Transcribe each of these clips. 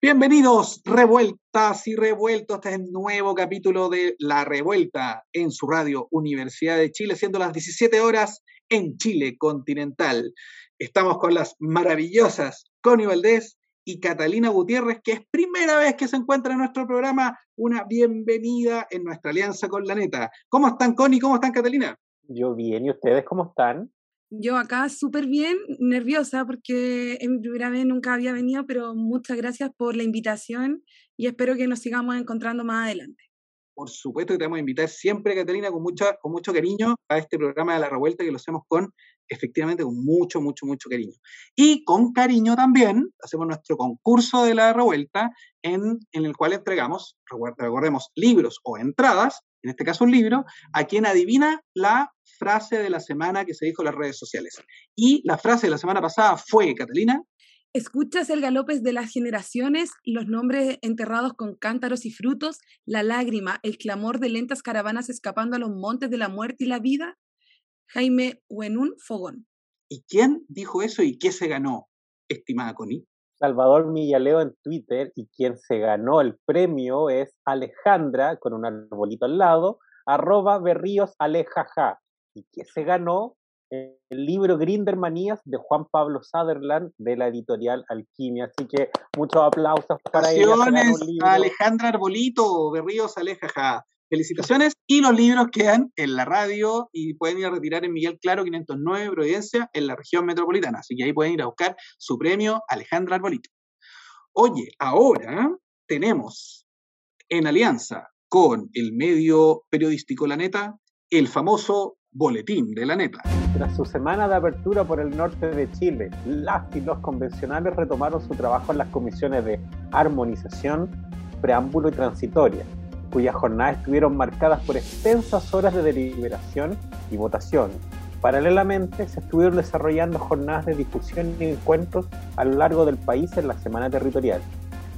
Bienvenidos, revueltas y revueltos. Este es el nuevo capítulo de La Revuelta en su radio Universidad de Chile, siendo las 17 horas en Chile continental. Estamos con las maravillosas Connie Valdés y Catalina Gutiérrez, que es primera vez que se encuentra en nuestro programa. Una bienvenida en nuestra alianza con la neta. ¿Cómo están, Connie? ¿Cómo están, Catalina? Yo bien, ¿y ustedes cómo están? Yo acá súper bien, nerviosa porque en mi primera vez nunca había venido, pero muchas gracias por la invitación y espero que nos sigamos encontrando más adelante. Por supuesto que te vamos a invitar siempre, Catalina, con, mucho, con mucho cariño a este programa de La Revuelta que lo hacemos con, efectivamente, con mucho, mucho, mucho cariño. Y con cariño también hacemos nuestro concurso de La Revuelta en, en el cual entregamos, recordemos, libros o entradas, en este caso un libro, a quien adivina la frase de la semana que se dijo en las redes sociales. Y la frase de la semana pasada fue, Catalina. Escuchas el galopes de las generaciones, los nombres enterrados con cántaros y frutos, la lágrima, el clamor de lentas caravanas escapando a los montes de la muerte y la vida. Jaime Huenún Fogón. ¿Y quién dijo eso y qué se ganó, estimada Connie? Salvador Millaleo en Twitter y quien se ganó el premio es Alejandra, con un arbolito al lado, arroba berríos alejaja y que se ganó el libro Grindermanías de Juan Pablo Sutherland de la editorial Alquimia. Así que muchos aplausos para ella. Alejandra Arbolito, Berríos Alejaja. Felicitaciones. Y los libros quedan en la radio y pueden ir a retirar en Miguel Claro 509 Providencia en la región metropolitana. Así que ahí pueden ir a buscar su premio Alejandra Arbolito. Oye, ahora tenemos en alianza con el medio periodístico La Neta el famoso Boletín de la Neta. Tras su semana de apertura por el norte de Chile, las y los convencionales retomaron su trabajo en las comisiones de armonización, preámbulo y transitoria, cuyas jornadas estuvieron marcadas por extensas horas de deliberación y votación. Paralelamente, se estuvieron desarrollando jornadas de discusión y encuentros a lo largo del país en la semana territorial,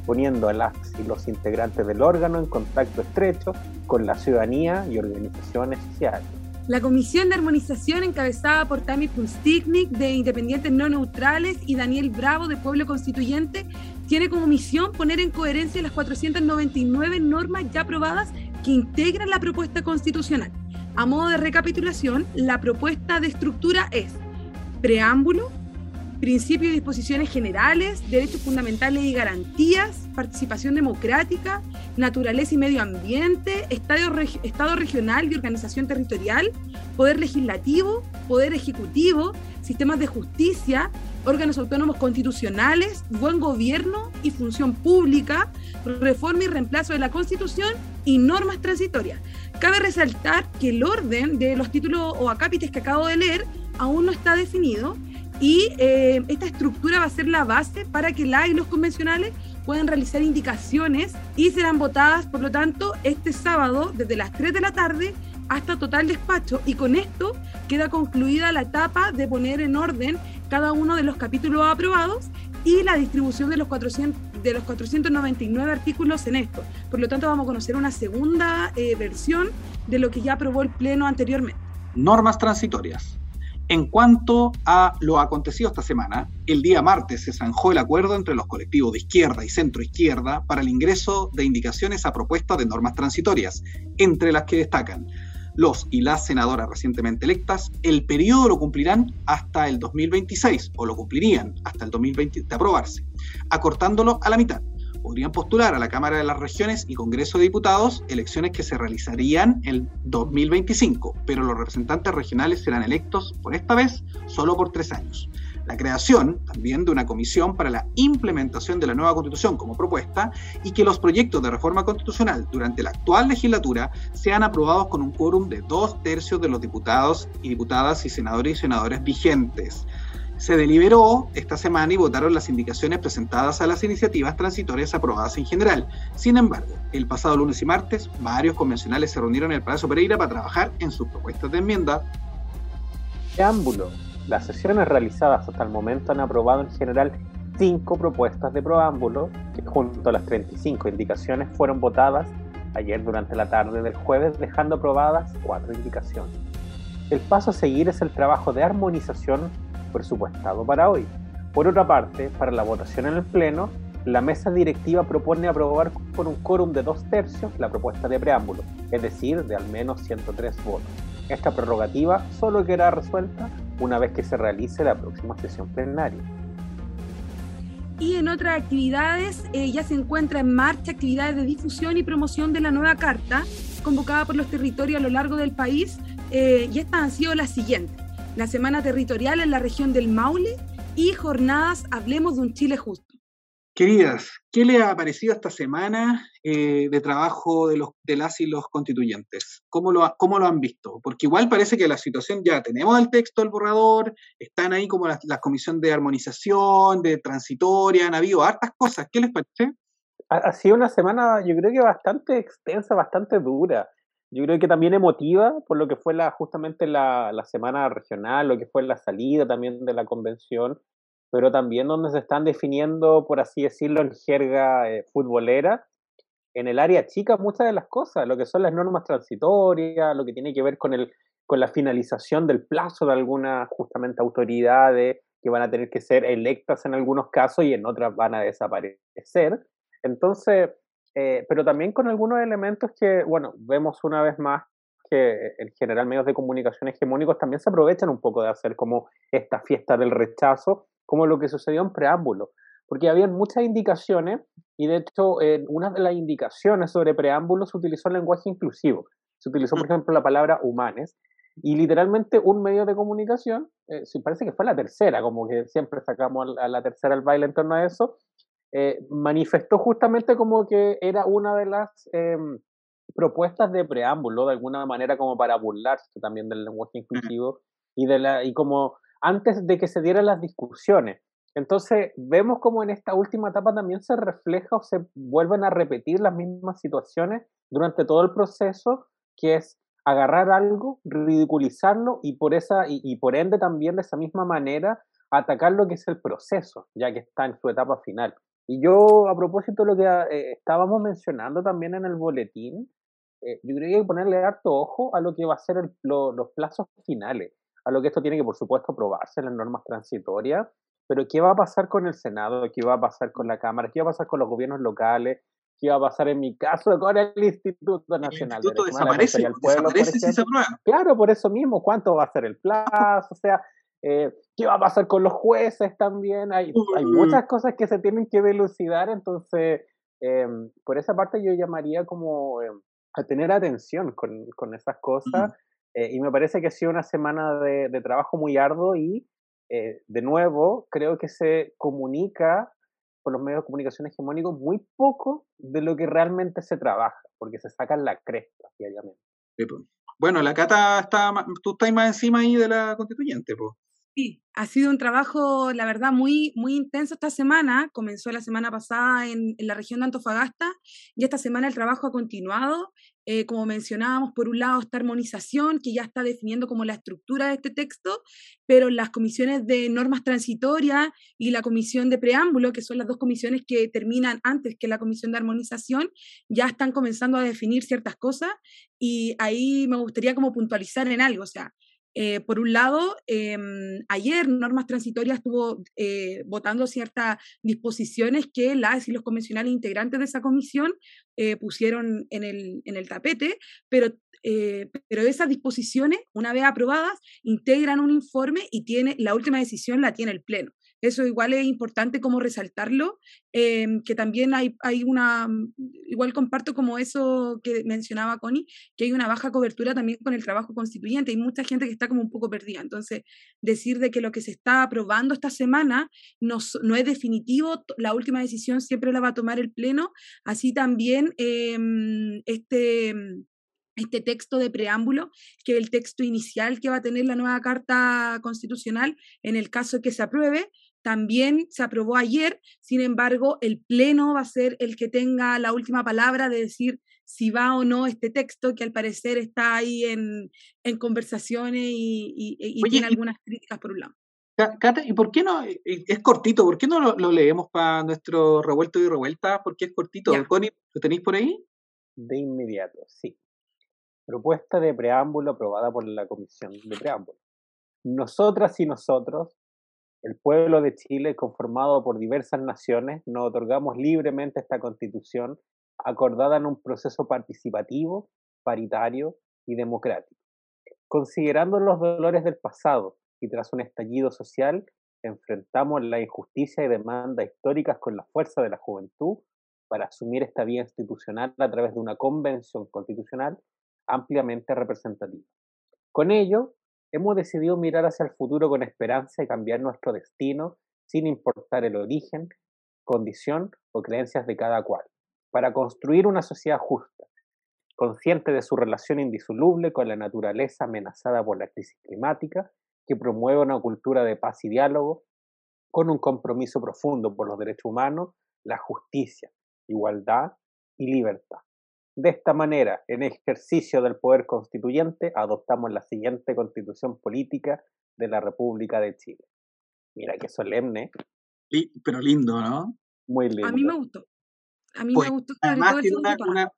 poniendo a las y los integrantes del órgano en contacto estrecho con la ciudadanía y organizaciones sociales. La Comisión de Armonización, encabezada por Tami Pustignik de Independientes No Neutrales y Daniel Bravo de Pueblo Constituyente, tiene como misión poner en coherencia las 499 normas ya aprobadas que integran la propuesta constitucional. A modo de recapitulación, la propuesta de estructura es preámbulo, principios y disposiciones generales, derechos fundamentales y garantías, participación democrática, naturaleza y medio ambiente, estado, estado regional y organización territorial, poder legislativo, poder ejecutivo, sistemas de justicia, órganos autónomos constitucionales, buen gobierno y función pública, reforma y reemplazo de la Constitución y normas transitorias. Cabe resaltar que el orden de los títulos o acápites que acabo de leer aún no está definido y eh, esta estructura va a ser la base para que la y los convencionales puedan realizar indicaciones y serán votadas, por lo tanto, este sábado desde las 3 de la tarde hasta total despacho. Y con esto queda concluida la etapa de poner en orden cada uno de los capítulos aprobados y la distribución de los, 400, de los 499 artículos en esto. Por lo tanto, vamos a conocer una segunda eh, versión de lo que ya aprobó el Pleno anteriormente. Normas transitorias. En cuanto a lo acontecido esta semana, el día martes se zanjó el acuerdo entre los colectivos de izquierda y centro izquierda para el ingreso de indicaciones a propuestas de normas transitorias, entre las que destacan los y las senadoras recientemente electas, el periodo lo cumplirán hasta el 2026, o lo cumplirían hasta el 2020 de aprobarse, acortándolo a la mitad podrían postular a la Cámara de las Regiones y Congreso de Diputados elecciones que se realizarían en 2025, pero los representantes regionales serán electos por esta vez solo por tres años. La creación también de una comisión para la implementación de la nueva constitución como propuesta y que los proyectos de reforma constitucional durante la actual legislatura sean aprobados con un quórum de dos tercios de los diputados y diputadas y senadores y senadores vigentes Se deliberó esta semana y votaron las indicaciones presentadas a las iniciativas transitorias aprobadas en general. Sin embargo, el pasado lunes y martes, varios convencionales se reunieron en el Palacio Pereira para trabajar en sus propuestas de enmienda. Preámbulo. Las sesiones realizadas hasta el momento han aprobado en general cinco propuestas de preámbulo que junto a las 35 indicaciones fueron votadas ayer durante la tarde del jueves, dejando aprobadas cuatro indicaciones. El paso a seguir es el trabajo de armonización presupuestado para hoy. Por otra parte, para la votación en el Pleno, la mesa directiva propone aprobar por un quórum de dos tercios la propuesta de preámbulo, es decir, de al menos 103 votos. Esta prerrogativa solo quedará resuelta una vez que se realice la próxima sesión plenaria. Y en otras actividades, eh, ya se encuentra en marcha actividades de difusión y promoción de la nueva carta, convocada por los territorios a lo largo del país, eh, y estas han sido las siguientes la Semana Territorial en la región del Maule y jornadas Hablemos de un Chile Justo. Queridas, ¿qué les ha parecido esta semana eh, de trabajo de, los, de las y los constituyentes? ¿Cómo lo, ¿Cómo lo han visto? Porque igual parece que la situación ya tenemos el texto, el borrador, están ahí como las la comisión de armonización, de transitoria, han habido hartas cosas. ¿Qué les parece? Ha, sido una semana, yo creo que bastante extensa, bastante dura yo creo que también emotiva por lo que fue la, justamente la, la, semana regional, lo que fue la salida también de la convención, pero también donde se están definiendo, por así decirlo, en jerga eh, futbolera, en el área chica muchas de las cosas, lo que son las normas transitorias, lo que tiene que ver con, el, con la finalización del plazo de algunas justamente autoridades que van a tener que ser electas en algunos casos y en otras van a desaparecer. Entonces, eh, pero también con algunos elementos que, bueno, vemos una vez más que en general medios de comunicación hegemónicos también se aprovechan un poco de hacer como esta fiesta del rechazo, como lo que sucedió en preámbulo, porque habían muchas indicaciones y de hecho en una de las indicaciones sobre preámbulo se utilizó el lenguaje inclusivo, se utilizó por mm. ejemplo la palabra humanes y literalmente un medio de comunicación, eh, parece que fue la tercera, como que siempre sacamos a la tercera al baile en torno a eso, eh, manifestó justamente como que era una de las em, propuestas de preámbulo, de alguna manera como para burlarse también del lenguaje inclusivo y, de la, y como antes de que se dieran las discusiones. Entonces vemos como en esta última etapa también se refleja o se vuelven a repetir las mismas situaciones durante todo el proceso, que es agarrar algo, ridiculizarlo y por esa y, y por ende también de esa misma manera atacar lo que es el proceso, ya que está en su etapa final. Y yo, a propósito de lo que eh, estábamos mencionando también en el boletín, eh, yo creo que hay que ponerle harto ojo a lo que va a ser los plazos finales, a lo que esto tiene que, por supuesto, aprobarse en las normas transitorias, pero qué va a pasar con el Senado, qué va a pasar con la Cámara, qué va a pasar con los gobiernos locales, qué va a pasar en mi caso con el Instituto Nacional. El Instituto desaparece, desaparece si se aprueba. Claro, por eso mismo, ¿cuánto va a ser el plazo? O sea, eh, ¿Qué va a pasar con los jueces también? Hay, hay muchas cosas que se tienen que dilucidar, entonces em, por esa parte yo llamaría como em, a tener atención con, con esas cosas eh, y me parece que ha sido una semana de, de trabajo muy arduo y eh, de nuevo creo que se comunica por los medios de comunicación hegemónicos muy poco de lo que realmente se trabaja, porque se sacan la cresta diariamente. Bueno, la Cata está, tú estás más encima ahí de la constituyente, pues. Sí, ha sido un trabajo, la verdad, muy, muy intenso esta semana. Comenzó la semana pasada en, la región de Antofagasta y esta semana el trabajo ha continuado. Eh, como mencionábamos, por un lado esta armonización que ya está definiendo como la estructura de este texto, pero las comisiones de normas transitorias y la comisión de preámbulo, que son las dos comisiones que terminan antes que la comisión de armonización, ya están comenzando a definir ciertas cosas y ahí me gustaría como puntualizar en algo, o sea, eh, por un lado, em, ayer Normas Transitorias estuvo eh, votando ciertas disposiciones que las y los convencionales integrantes de esa comisión eh, pusieron en el, en el tapete, pero, pero esas disposiciones, una vez aprobadas, integran un informe y tiene, la última decisión la tiene el Pleno. Eso igual es importante como resaltarlo, em, que también hay, hay una, mm, igual comparto como eso que mencionaba Connie, que hay una baja cobertura también con el trabajo constituyente. Hay mucha gente que está como un poco perdida. Entonces, decir de que lo que se está aprobando esta semana no, no es definitivo, la última decisión siempre la va a tomar el Pleno. Así también em, este este texto de preámbulo, que es el texto inicial que va a tener la nueva Carta Constitucional en el caso que se apruebe. También se aprobó ayer, sin embargo, el Pleno va a ser el que tenga la última palabra de decir si va o no este texto, que al parecer está ahí en, en conversaciones y, tiene algunas críticas por un lado. Cata, ¿y por qué no? Es cortito, ¿por qué no lo, leemos para nuestro revuelto y revuelta? ¿Por qué es cortito? Connie, ¿lo tenéis por ahí? De inmediato, sí. Propuesta de preámbulo aprobada por la Comisión de Preámbulo. Nosotras y nosotros, el pueblo de Chile, conformado por diversas naciones, nos otorgamos libremente esta constitución acordada en un proceso participativo, paritario y democrático. Considerando los dolores del pasado y tras un estallido social, enfrentamos la injusticia y demandas históricas con la fuerza de la juventud para asumir esta vía institucional a través de una convención constitucional ampliamente representativa. Con ello, hemos decidido mirar hacia el futuro con esperanza y cambiar nuestro destino sin importar el origen, condición o creencias de cada cual, para construir una sociedad justa, consciente de su relación indisoluble con la naturaleza amenazada por la crisis climática, que promueva una cultura de paz y diálogo, con un compromiso profundo por los derechos humanos, la justicia, igualdad y libertad. De esta manera, en ejercicio del poder constituyente, adoptamos la siguiente constitución política de la República de Chile. Mira qué solemne. pero lindo, ¿no? Muy lindo. A mí me gustó. A mí me pues, gustó además tiene una,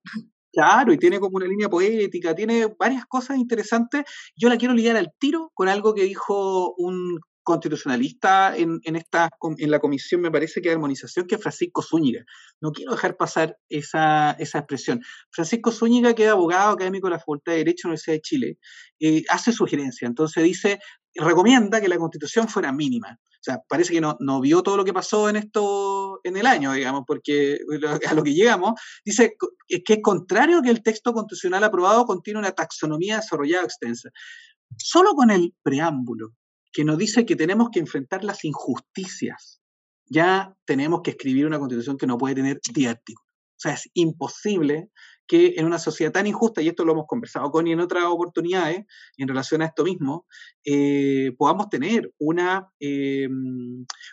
Claro, y tiene como una línea poética, tiene varias cosas interesantes. Yo la quiero ligar al tiro con algo que dijo un constitucionalista en, en, esta, en la comisión, me parece que de armonización, que Francisco Zúñiga. No quiero dejar pasar esa, esa expresión. Francisco Zúñiga, que es abogado académico de la Facultad de Derecho de la Universidad de Chile, eh, hace sugerencia. Entonces dice, recomienda que la constitución fuera mínima. O sea, parece que no, no vio todo lo que pasó en esto en el año, digamos, porque a lo que llegamos, dice que es contrario que el texto constitucional aprobado contiene una taxonomía desarrollada extensa. Solo con el preámbulo que nos dice que tenemos que enfrentar las injusticias. Ya tenemos que escribir una constitución que no puede tener 10 artículos. O sea, es imposible que en una sociedad tan injusta, y esto lo hemos conversado con y en otras oportunidades en relación a esto mismo, eh, podamos tener una, eh,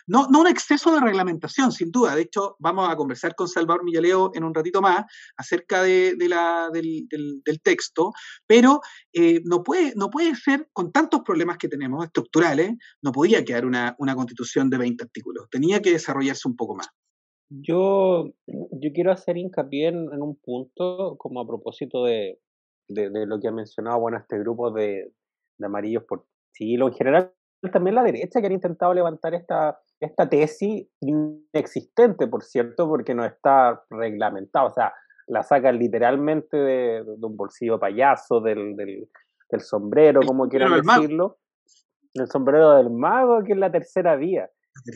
no, no, un exceso de reglamentación, sin duda. De hecho, vamos a conversar con Salvador Millaleo en un ratito más acerca de, la, del, texto, pero eh, no, puede, no puede ser, con tantos problemas que tenemos estructurales, no podía quedar una, una constitución de 20 artículos, tenía que desarrollarse un poco más. Yo, yo quiero hacer hincapié en, un punto, como a propósito de, de, lo que ha mencionado, bueno, este grupo de, de amarillos por Chile, en general también la derecha que han intentado levantar esta, esta tesis inexistente, por cierto, porque no está reglamentada, o sea, la sacan literalmente de, un bolsillo payaso, del, del, del sombrero, como quieran decirlo, el sombrero del mago, que es la tercera vía.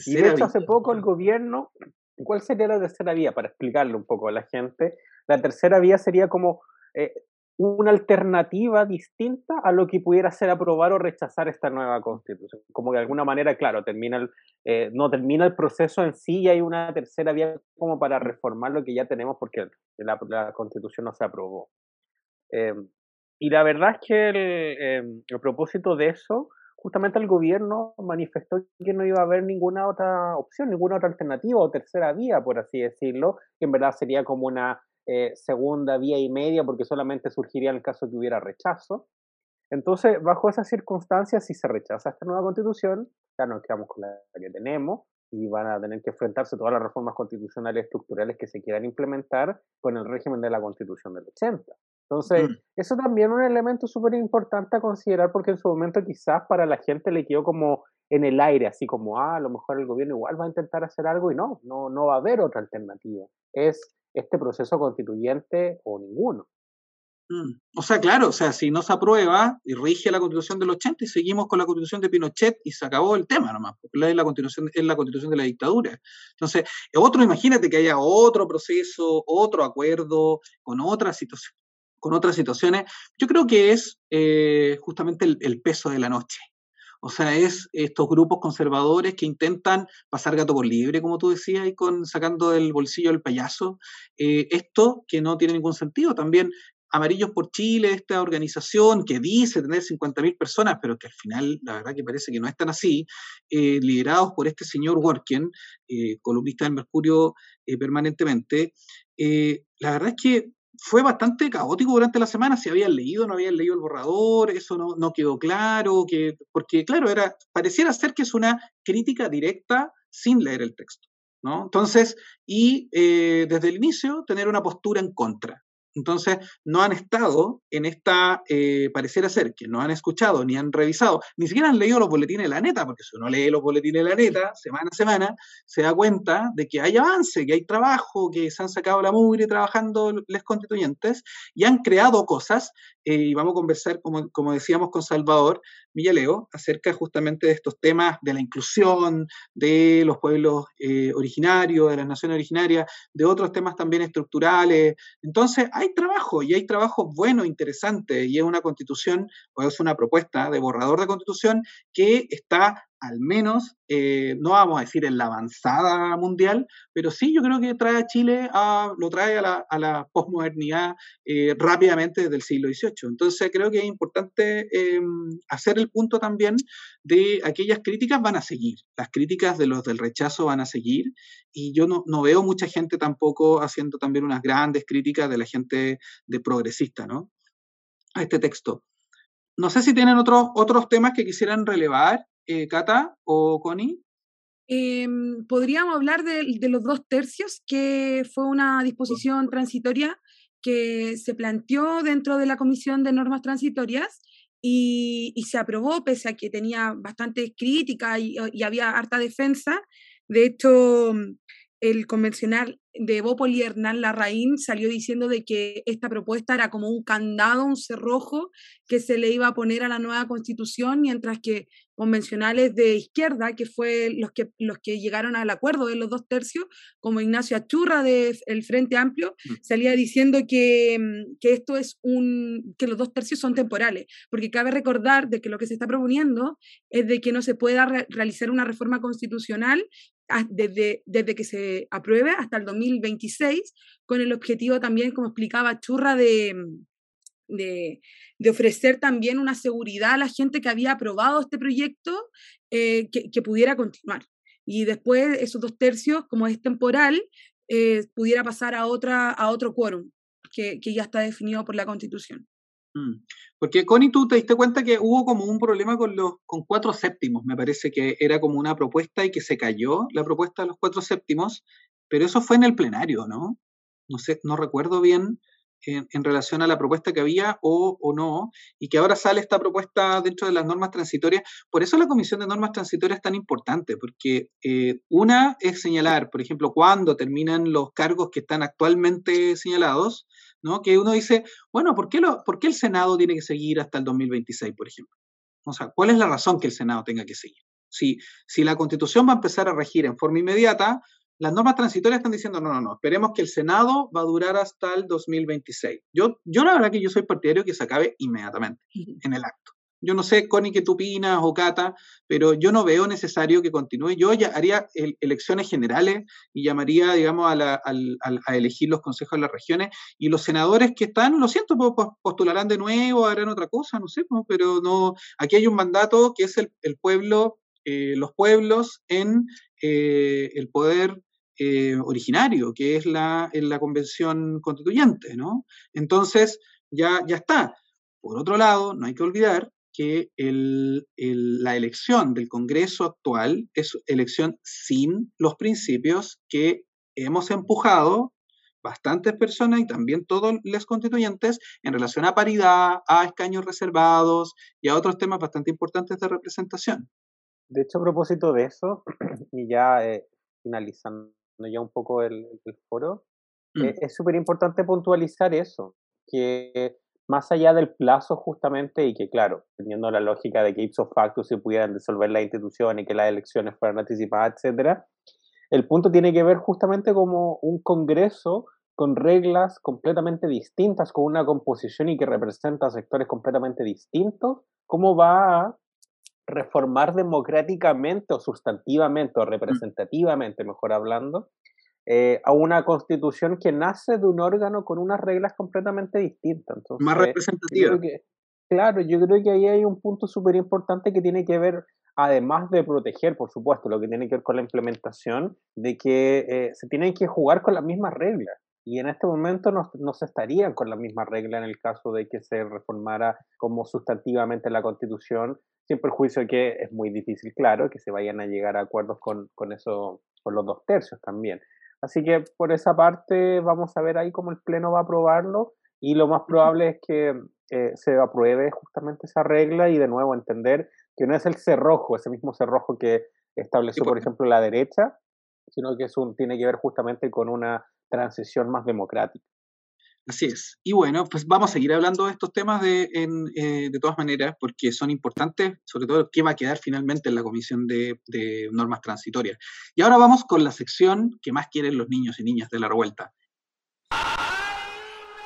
y de hecho, hace poco el gobierno ¿Cuál sería la tercera vía? Para explicarle un poco a la gente, la tercera vía sería como eh, una alternativa distinta a lo que pudiera ser aprobar o rechazar esta nueva constitución. Como de alguna manera, claro, termina el, eh, no termina el proceso en sí y hay una tercera vía como para reformar lo que ya tenemos porque la, la constitución no se aprobó. Em, y la verdad es que el, em, el propósito de eso justamente el gobierno manifestó que no iba a haber ninguna otra opción, ninguna otra alternativa o tercera vía, por así decirlo, que en verdad sería como una eh, segunda vía y media, porque solamente surgiría en el caso que hubiera rechazo. Entonces, bajo esas circunstancias, si se rechaza esta nueva constitución, ya nos quedamos con la que tenemos y van a tener que enfrentarse todas las reformas constitucionales estructurales que se quieran implementar con el régimen de la constitución del 80. Entonces, mm. eso también es un elemento súper importante a considerar porque en su momento quizás para la gente le quedó como en el aire, así como, ah, a lo mejor el gobierno igual va a intentar hacer algo y no, no, no va a haber otra alternativa. Es este proceso constituyente o ninguno. Mm. O sea, claro, o sea, si no se aprueba y rige la constitución del 80 y seguimos con la constitución de Pinochet y se acabó el tema nomás, porque la, la constitución, es la constitución de la dictadura. Entonces, otro, imagínate que haya otro proceso, otro acuerdo con otra situación, con otras situaciones, yo creo que es eh, justamente el, peso de la noche. O sea, es estos grupos conservadores que intentan pasar gato por libre, como tú decías, y con sacando del bolsillo el payaso. Eh, esto que no tiene ningún sentido. También Amarillos por Chile, esta organización que dice tener 50.000 personas, pero que al final la verdad que parece que no es tan así, eh, liderados por este señor Worken, columnista del Mercurio permanentemente, la verdad es que fue bastante caótico durante la semana, si habían leído, no habían leído el borrador, eso no, no quedó claro, que, porque claro, era, pareciera ser que es una crítica directa sin leer el texto. ¿no? Entonces, y eh, desde el inicio tener una postura en contra. Entonces, no han estado en esta, eh, pareciera ser que no han escuchado ni han revisado, ni siquiera han leído los boletines de la neta, porque si uno lee los boletines de la neta, semana a semana, se da cuenta de que hay avance, que hay trabajo, que se han sacado la mugre trabajando los constituyentes y han creado cosas. Eh, y vamos a conversar, como, como decíamos, con Salvador Villaleo, acerca justamente de estos temas de la inclusión, de los pueblos eh, originarios, de las naciones originarias, de otros temas también estructurales. Entonces, hay trabajo y hay trabajo bueno, interesante, y es una constitución o es una propuesta de borrador de constitución que está al menos, eh, no vamos a decir en la avanzada mundial, pero sí yo creo que trae a Chile, a, lo trae a la, a posmodernidad eh, rápidamente desde el siglo XVIII. Entonces creo que es importante em, hacer el punto también de aquellas críticas van a seguir, las críticas de los del rechazo van a seguir, y yo no, no veo mucha gente tampoco haciendo también unas grandes críticas de la gente de progresista, ¿no? A este texto. No sé si tienen otros, otros temas que quisieran relevar eh, Cata o Connie? Em, podríamos hablar de, los dos tercios, que fue una disposición transitoria que se planteó dentro de la Comisión de Normas Transitorias y, se aprobó, pese a que tenía bastantes críticas y, y había harta defensa. De hecho, el convencional de Bópoli Hernán Larraín salió diciendo de que esta propuesta era como un candado, un cerrojo que se le iba a poner a la nueva constitución, mientras que convencionales de izquierda, que fue los que, los que llegaron al acuerdo de los dos tercios, como Ignacio Achurra del Frente Amplio, mm. salía diciendo que, mm, que, esto es un, que los dos tercios son temporales, porque cabe recordar de que lo que se está proponiendo es de que no se pueda realizar una reforma constitucional desde, desde que se apruebe hasta el 2026, con el objetivo también, como explicaba Churra, de, de, ofrecer también una seguridad a la gente que había aprobado este proyecto eh, que, pudiera continuar. Y después esos dos tercios, como es temporal, eh, pudiera pasar a, otra, a otro quórum que, que ya está definido por la Constitución. Mm. Porque Connie, tú te diste cuenta que hubo como un problema con los con cuatro séptimos, me parece que era como una propuesta y que se cayó la propuesta de los cuatro séptimos, pero eso fue en el plenario, ¿no? No sé, no recuerdo bien en, relación a la propuesta que había o, o, no, y que ahora sale esta propuesta dentro de las normas transitorias. Por eso la Comisión de Normas Transitorias es tan importante, porque eh, una es señalar, por ejemplo, cuándo terminan los cargos que están actualmente señalados, ¿no? Que uno dice, bueno, ¿por qué, lo, ¿por el Senado tiene que seguir hasta el 2026, por ejemplo? O sea, ¿cuál es la razón que el Senado tenga que seguir? Si, si la Constitución va a empezar a regir en forma inmediata, las normas transitorias están diciendo, no, no, no, esperemos que el Senado va a durar hasta el 2026. Yo, yo la verdad que yo soy partidario que se acabe inmediatamente, en el acto. Yo no sé, Connie, qué tú opinas o Cata, pero yo no veo necesario que continúe. Yo ya haría elecciones generales y llamaría, digamos, a, a, elegir los consejos de las regiones y los senadores que están, lo siento, postularán de nuevo, harán otra cosa, no sé, pero no. Aquí hay un mandato que es el, el pueblo, eh, los pueblos en eh, el poder eh, originario, que es la, la convención constituyente, ¿no? Entonces, ya, ya está. Por otro lado, no hay que olvidar que la elección del Congreso actual es elección sin los principios que hemos empujado bastantes personas y también todos los constituyentes en relación a paridad, a escaños reservados y a otros temas bastante importantes de representación. De hecho, a propósito de eso, y ya eh, finalizando ya un poco el, foro, mm. eh, es súper importante puntualizar eso, que más allá del plazo justamente, y que claro, teniendo la lógica de que ipso facto se pudieran disolver las instituciones y que las elecciones fueran anticipadas, etcétera, el punto tiene que ver justamente como un congreso con reglas completamente distintas, con una composición y que representa sectores completamente distintos, cómo va a reformar democráticamente o sustantivamente o representativamente, mejor hablando, eh, a una constitución que nace de un órgano con unas reglas completamente distintas. Entonces, Más representativa. claro, yo creo que ahí hay un punto súper importante que tiene que ver, además de proteger, por supuesto, lo que tiene que ver con la implementación, de que eh, se tienen que jugar con las mismas reglas. Y en este momento no, no, se estarían con la misma regla en el caso de que se reformara como sustantivamente la Constitución, sin perjuicio de que es muy difícil, claro, que se vayan a llegar a acuerdos con, con eso, con los dos tercios también. Así que por esa parte vamos a ver ahí cómo el Pleno va a aprobarlo y lo más probable es que eh, se apruebe justamente esa regla y de nuevo entender que no es el cerrojo, ese mismo cerrojo que estableció, por ejemplo, la derecha, sino que es un, tiene que ver justamente con una transición más democrática. Así es. Y bueno, pues vamos a seguir hablando de estos temas de, eh, de todas maneras, porque son importantes, sobre todo qué va a quedar finalmente en la Comisión de, de, Normas Transitorias. Y ahora vamos con la sección que más quieren los niños y niñas de la revuelta.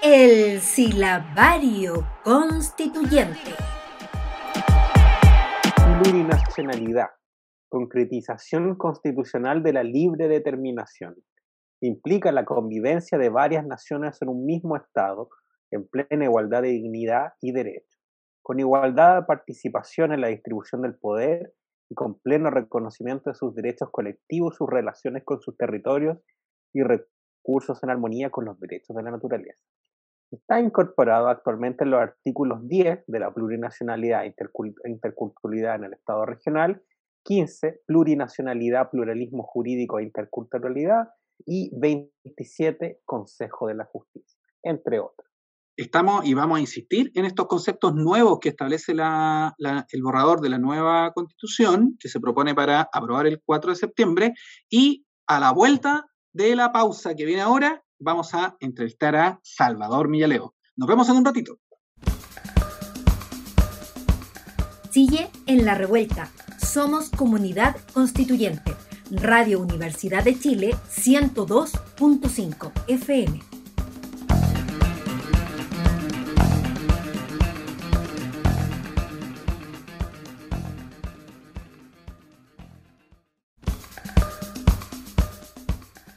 El silabario constituyente. Plurinacionalidad. Concretización constitucional de la libre determinación implica la convivencia de varias naciones en un mismo Estado, en plena igualdad de dignidad y derecho, con igualdad de participación en la distribución del poder y con pleno reconocimiento de sus derechos colectivos, sus relaciones con sus territorios y recursos en armonía con los derechos de la naturaleza. Está incorporado actualmente en los artículos 10 de la plurinacionalidad e interculturalidad en el Estado regional, 15, plurinacionalidad, pluralismo jurídico e interculturalidad, y 27 Consejo de la Justicia, entre otros. Estamos y vamos a insistir en estos conceptos nuevos que establece la, el borrador de la nueva constitución que se propone para aprobar el 4 de septiembre y a la vuelta de la pausa que viene ahora vamos a entrevistar a Salvador Millaleo. Nos vemos en un ratito. Sigue en la revuelta. Somos comunidad constituyente. Radio Universidad de Chile 102.5 FM.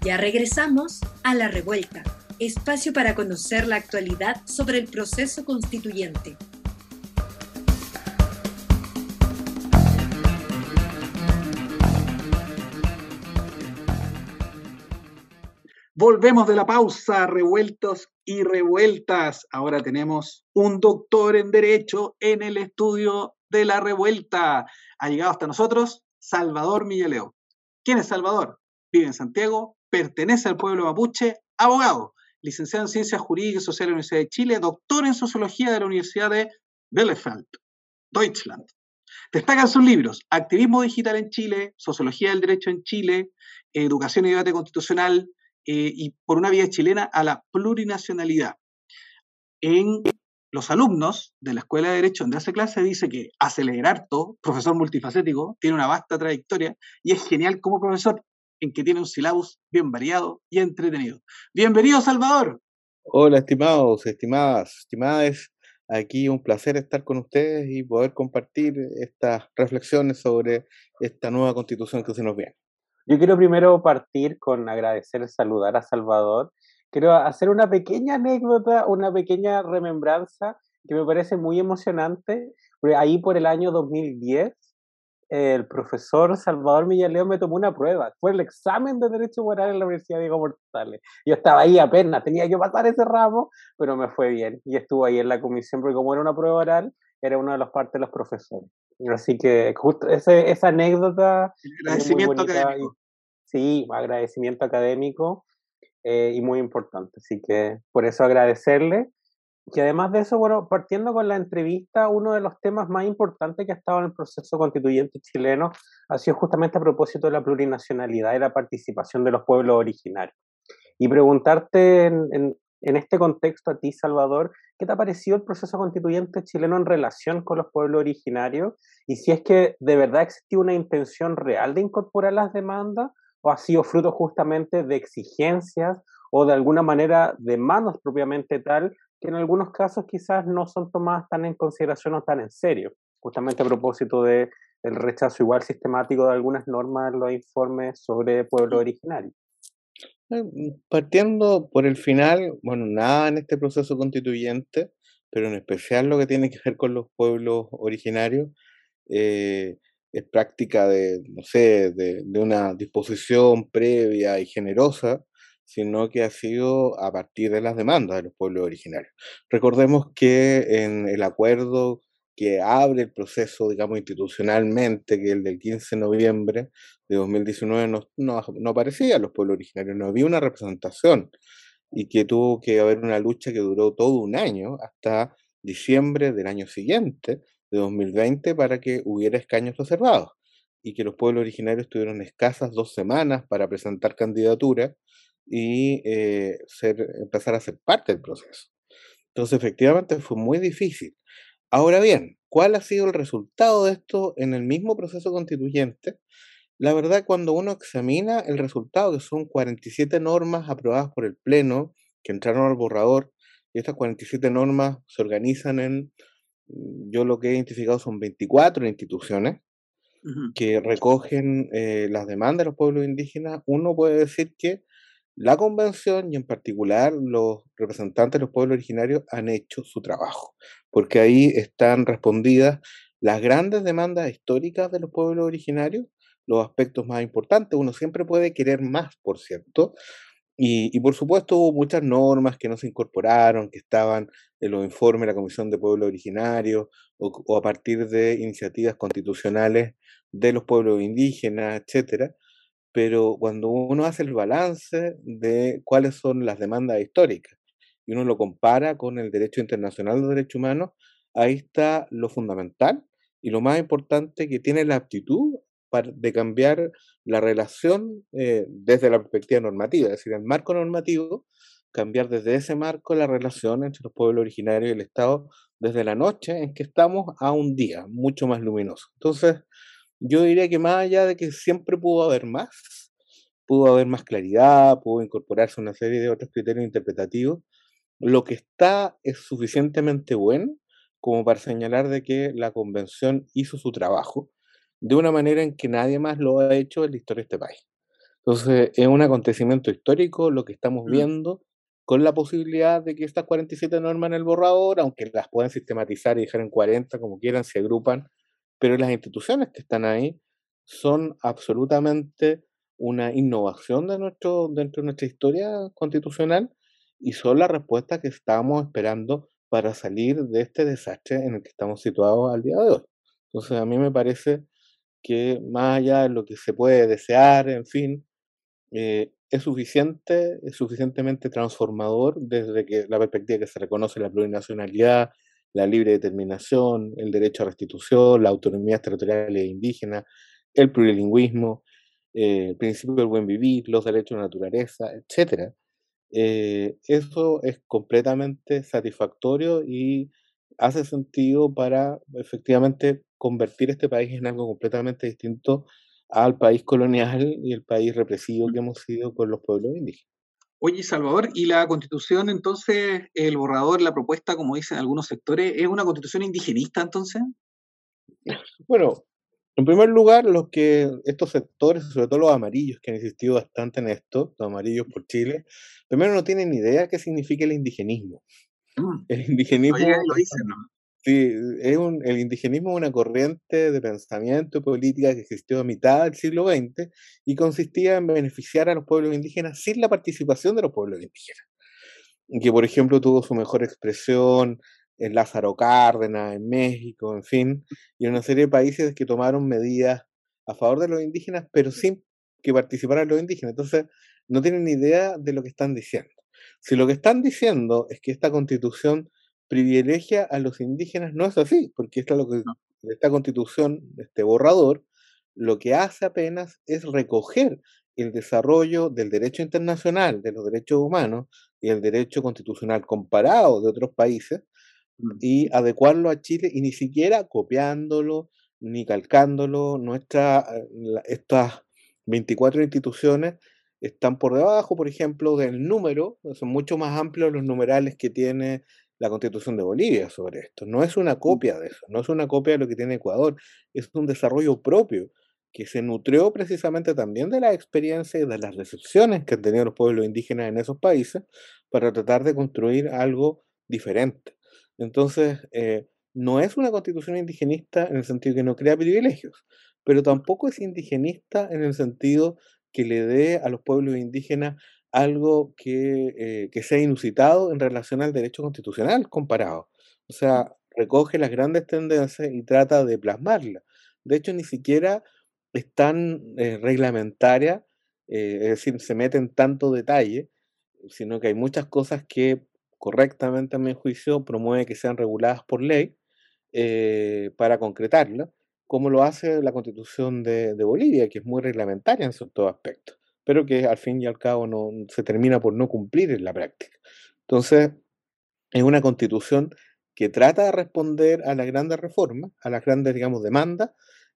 Ya regresamos a La Revuelta, espacio para conocer la actualidad sobre el proceso constituyente. Volvemos de la pausa, revueltos y revueltas. Ahora tenemos un doctor en Derecho en el estudio de la revuelta. Ha llegado hasta nosotros Salvador Millaleo. ¿Quién es Salvador? Vive en Santiago, pertenece al pueblo mapuche, abogado, licenciado en Ciencias Jurídicas y Sociales de la Universidad de Chile, doctor en Sociología de la Universidad de Bielefeld, Deutschland. Destacan sus libros Activismo Digital en Chile, Sociología del Derecho en Chile, Educación y Debate Constitucional, eh, y por una vía chilena a la plurinacionalidad. En los alumnos de la Escuela de Derecho donde hace clase dice que acelerar todo, profesor multifacético, tiene una vasta trayectoria y es genial como profesor en que tiene un sílabus bien variado y entretenido. Bienvenido, Salvador. Hola, estimados, estimadas, estimadas. Aquí un placer estar con ustedes y poder compartir estas reflexiones sobre esta nueva constitución que se nos viene. Yo quiero primero partir con agradecer, saludar a Salvador. Quiero hacer una pequeña anécdota, una pequeña remembranza que me parece muy emocionante. Ahí por el año 2010, el profesor Salvador Millaleo me tomó una prueba. Fue el examen de Derecho Moral en la Universidad Diego Portales. Yo estaba ahí apenas, tenía que pasar ese ramo, pero me fue bien. Y estuvo ahí en la comisión, porque como era una prueba oral, era uno de los partes de los profesores. Así que justo ese, esa anécdota... Agradecimiento académico. Sí, agradecimiento académico eh, y muy importante. Así que por eso agradecerle. Y además de eso, bueno, partiendo con la entrevista, uno de los temas más importantes que ha estado en el proceso constituyente chileno ha sido justamente a propósito de la plurinacionalidad y la participación de los pueblos originarios. Y preguntarte en, en este contexto a ti, Salvador, ¿qué te ha parecido el proceso constituyente chileno en relación con los pueblos originarios? Y si es que de verdad existió una intención real de incorporar las demandas o ha sido fruto justamente de exigencias o de alguna manera de manos propiamente tal que en algunos casos quizás no son tomadas tan en consideración o tan en serio, justamente a propósito de el rechazo igual sistemático de algunas normas en los informes sobre pueblos originarios. Eh, partiendo por el final, bueno, nada en este proceso constituyente, pero en especial lo que tiene que ver con los pueblos originarios, eh, es práctica de, no sé, de, de una disposición previa y generosa, sino que ha sido a partir de las demandas de los pueblos originarios. Recordemos que en el acuerdo que abre el proceso, digamos, institucionalmente, que el del 15 de noviembre de 2019 no, no, no aparecía los pueblos originarios, no había una representación y que tuvo que haber una lucha que duró todo un año, hasta diciembre del año siguiente, de 2020, para que hubiera escaños reservados y que los pueblos originarios tuvieron escasas dos semanas para presentar candidaturas y eh, ser, empezar a ser parte del proceso. Entonces, efectivamente, fue muy difícil. Ahora bien, ¿cuál ha sido el resultado de esto en el mismo proceso constituyente? La verdad, cuando uno examina el resultado, que son 47 normas aprobadas por el Pleno, que entraron al borrador, y estas 47 normas se organizan en, yo lo que he identificado son 24 instituciones que recogen eh, las demandas de los pueblos indígenas, uno puede decir que la convención y en particular los representantes de los pueblos originarios han hecho su trabajo, porque ahí están respondidas las grandes demandas históricas de los pueblos originarios, los aspectos más importantes. Uno siempre puede querer más, por cierto, y, por supuesto hubo muchas normas que no se incorporaron, que estaban en los informes de la Comisión de Pueblos Originarios o, a partir de iniciativas constitucionales de los pueblos indígenas, etcétera pero cuando uno hace el balance de cuáles son las demandas históricas y uno lo compara con el derecho internacional de derechos humanos, ahí está lo fundamental y lo más importante que tiene la aptitud de cambiar la relación eh, desde la perspectiva normativa, es decir, el marco normativo, cambiar desde ese marco la relación entre los pueblos originarios y el Estado desde la noche en que estamos a un día mucho más luminoso. Entonces, yo diría que más allá de que siempre pudo haber más, pudo haber más claridad, pudo incorporarse una serie de otros criterios interpretativos, lo que está es suficientemente bueno como para señalar de que la convención hizo su trabajo de una manera en que nadie más lo ha hecho en la historia de este país. Entonces, es un acontecimiento histórico lo que estamos mm. viendo, con la posibilidad de que estas 47 normas en el borrador, aunque las puedan sistematizar y dejar en 40 como quieran, se agrupan pero las instituciones que están ahí son absolutamente una innovación de nuestro, dentro de nuestra historia constitucional y son la respuesta que estábamos esperando para salir de este desastre en el que estamos situados al día de hoy. Entonces a mí me parece que más allá de lo que se puede desear, en fin, eh, es suficiente, es suficientemente transformador desde que la perspectiva que se reconoce la plurinacionalidad, la libre determinación, el derecho a restitución, la autonomía territorial e indígena, el plurilingüismo, eh, el principio del buen vivir, los derechos de naturaleza, etc. Eh, eso es completamente satisfactorio y hace sentido para efectivamente convertir este país en algo completamente distinto al país colonial y el país represivo que hemos sido con los pueblos indígenas. Oye, Salvador, ¿y la constitución entonces, el borrador, la propuesta, como dicen algunos sectores, es una constitución indigenista entonces? Bueno, en primer lugar, los que estos sectores, sobre todo los amarillos que han insistido bastante en esto, los amarillos por Chile, primero no tienen ni idea qué significa el indigenismo. Mm. El indigenismo. lo dicen, ¿no? Sí, es un, el indigenismo es una corriente de pensamiento y política que existió a mitad del siglo XX y consistía en beneficiar a los pueblos indígenas sin la participación de los pueblos indígenas. Que, por ejemplo, tuvo su mejor expresión en Lázaro Cárdenas, en México, en fin, y en una serie de países que tomaron medidas a favor de los indígenas, pero sin que participaran los indígenas. Entonces, no tienen ni idea de lo que están diciendo. Si lo que están diciendo es que esta constitución privilegia a los indígenas, no es así, porque esta, lo que, esta constitución, este borrador, lo que hace apenas es recoger el desarrollo del derecho internacional, de los derechos humanos y el derecho constitucional comparado de otros países mm. y adecuarlo a Chile y ni siquiera copiándolo ni calcándolo. Nuestra, eh, estas 24 instituciones están por debajo, por ejemplo, del número, son mucho más amplios los numerales que tiene la constitución de Bolivia sobre esto. No es una mm. copia de eso, no es una copia de lo que tiene Ecuador, es un desarrollo propio que se nutrió precisamente también de la experiencia y de las decepciones que han tenido los pueblos indígenas en esos países para tratar de construir algo diferente. Entonces, eh, no es una constitución indigenista en el sentido que no crea privilegios, pero tampoco es indigenista en el sentido que le dé a los pueblos indígenas algo que, eh, que sea inusitado en relación al derecho constitucional comparado. O sea, recoge las grandes tendencias y trata de plasmarlas. De hecho, ni siquiera es tan eh, reglamentaria, eh, es decir, se mete en tanto detalle, sino que hay muchas cosas que correctamente, a mi juicio, promueve que sean reguladas por ley eh, para concretarla, como lo hace la constitución de, Bolivia, que es muy reglamentaria en ciertos aspectos, pero que al fin y al cabo no, se termina por no cumplir en la práctica. Entonces, es una constitución que trata de responder a las grandes reformas, a las grandes, digamos, demandas,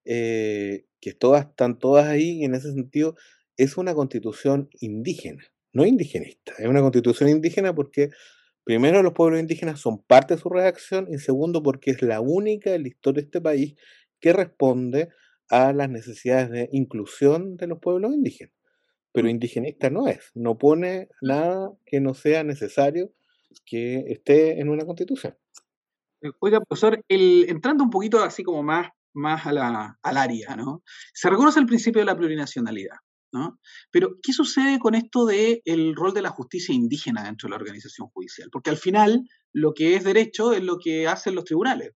eh, que todas están todas ahí, y en ese sentido es una constitución indígena, no indigenista, es una constitución indígena porque primero los pueblos indígenas son parte de su reacción y segundo porque es la única en la historia de este país que responde a las necesidades de inclusión de los pueblos indígenas. Pero indigenista no es, no pone nada que no sea necesario que esté en una constitución. Eh, oiga, profesor, el, entrando un poquito así como más, más a la, al área, ¿no? Se reconoce el principio de la plurinacionalidad, ¿no? Pero, ¿qué sucede con esto del el rol de la justicia indígena dentro de la organización judicial? Porque al final, lo que es derecho es lo que hacen los tribunales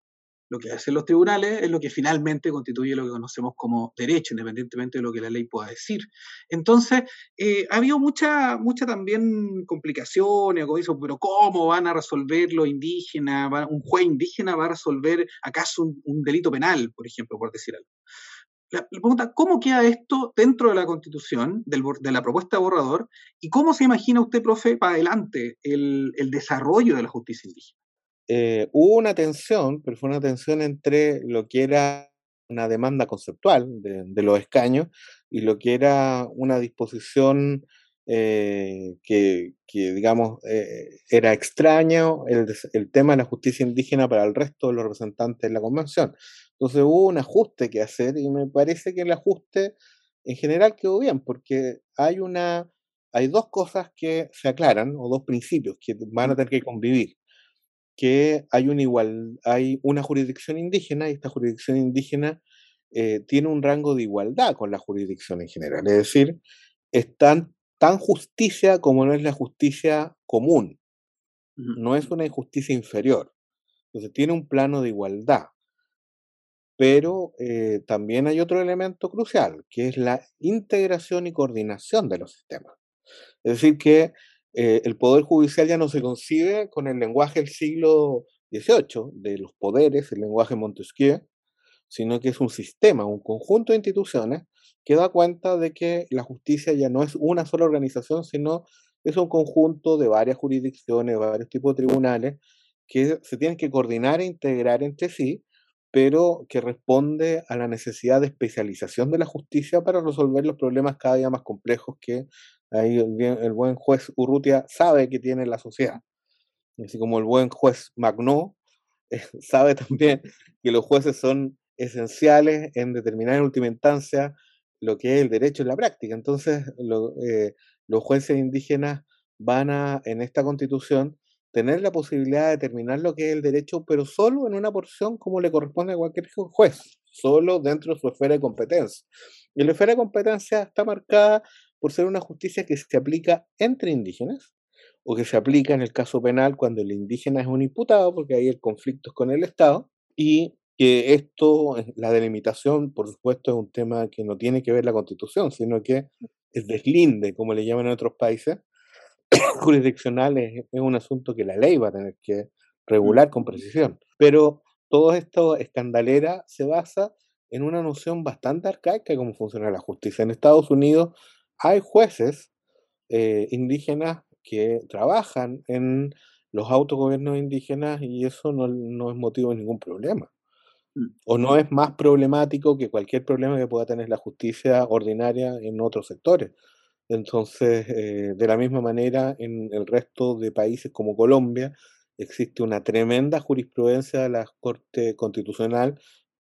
lo que hacen los tribunales es lo que finalmente constituye lo que conocemos como derecho, independientemente de lo que la ley pueda decir. Entonces, eh, ha habido mucha, mucha también complicaciones, como dice, pero ¿cómo van a resolver lo indígena? ¿Un juez indígena va a resolver acaso un, delito penal, por ejemplo, por decir algo? La, pregunta, ¿cómo queda esto dentro de la constitución, de la propuesta de borrador? ¿Y cómo se imagina usted, profe, para adelante el desarrollo de la justicia indígena? Eh, hubo una tensión, pero fue una tensión entre lo que era una demanda conceptual de, los escaños y lo que era una disposición eh, que, digamos, eh, era extraño el, el, tema de la justicia indígena para el resto de los representantes de la convención. Entonces hubo un ajuste que hacer y me parece que el ajuste en general quedó bien, porque hay una, hay dos cosas que se aclaran, o dos principios que van a tener que convivir que hay una, igual, hay una jurisdicción indígena y esta jurisdicción indígena eh, tiene un rango de igualdad con la jurisdicción en general. Es decir, es tan, tan justicia como no es la justicia común. No es una injusticia inferior. Entonces tiene un plano de igualdad. Pero eh, también hay otro elemento crucial, que es la integración y coordinación de los sistemas. Es decir, que eh, el poder judicial ya no se concibe con el lenguaje del siglo XVIII, de los poderes, el lenguaje Montesquieu, sino que es un sistema, un conjunto de instituciones que da cuenta de que la justicia ya no es una sola organización, sino es un conjunto de varias jurisdicciones, varios tipos de tribunales que se tienen que coordinar e integrar entre sí, pero que responde a la necesidad de especialización de la justicia para resolver los problemas cada día más complejos que Ahí el, buen juez Urrutia sabe que tiene la sociedad. Así como el buen juez Magnó eh, sabe también que los jueces son esenciales en determinar en última instancia lo que es el derecho en la práctica. Entonces, eh, los jueces indígenas van a, en esta constitución, tener la posibilidad de determinar lo que es el derecho, pero solo en una porción como le corresponde a cualquier juez, solo dentro de su esfera de competencia. Y la esfera de competencia está marcada por ser una justicia que se aplica entre indígenas o que se aplica en el caso penal cuando el indígena es un imputado, porque ahí el conflicto es con el Estado, y que esto, la delimitación, por supuesto, es un tema que no tiene que ver la constitución, sino que es deslinde, como le llaman en otros países, jurisdiccional es, un asunto que la ley va a tener que regular con precisión. Pero todo esto escandalera se basa en una noción bastante arcaica de cómo funciona la justicia. En Estados Unidos hay jueces eh, indígenas que trabajan en los autogobiernos indígenas y eso no, es motivo de ningún problema. Mm. O no es más problemático que cualquier problema que pueda tener la justicia ordinaria en otros sectores. Entonces, eh, de la misma manera, en el resto de países como Colombia, existe una tremenda jurisprudencia de la Corte Constitucional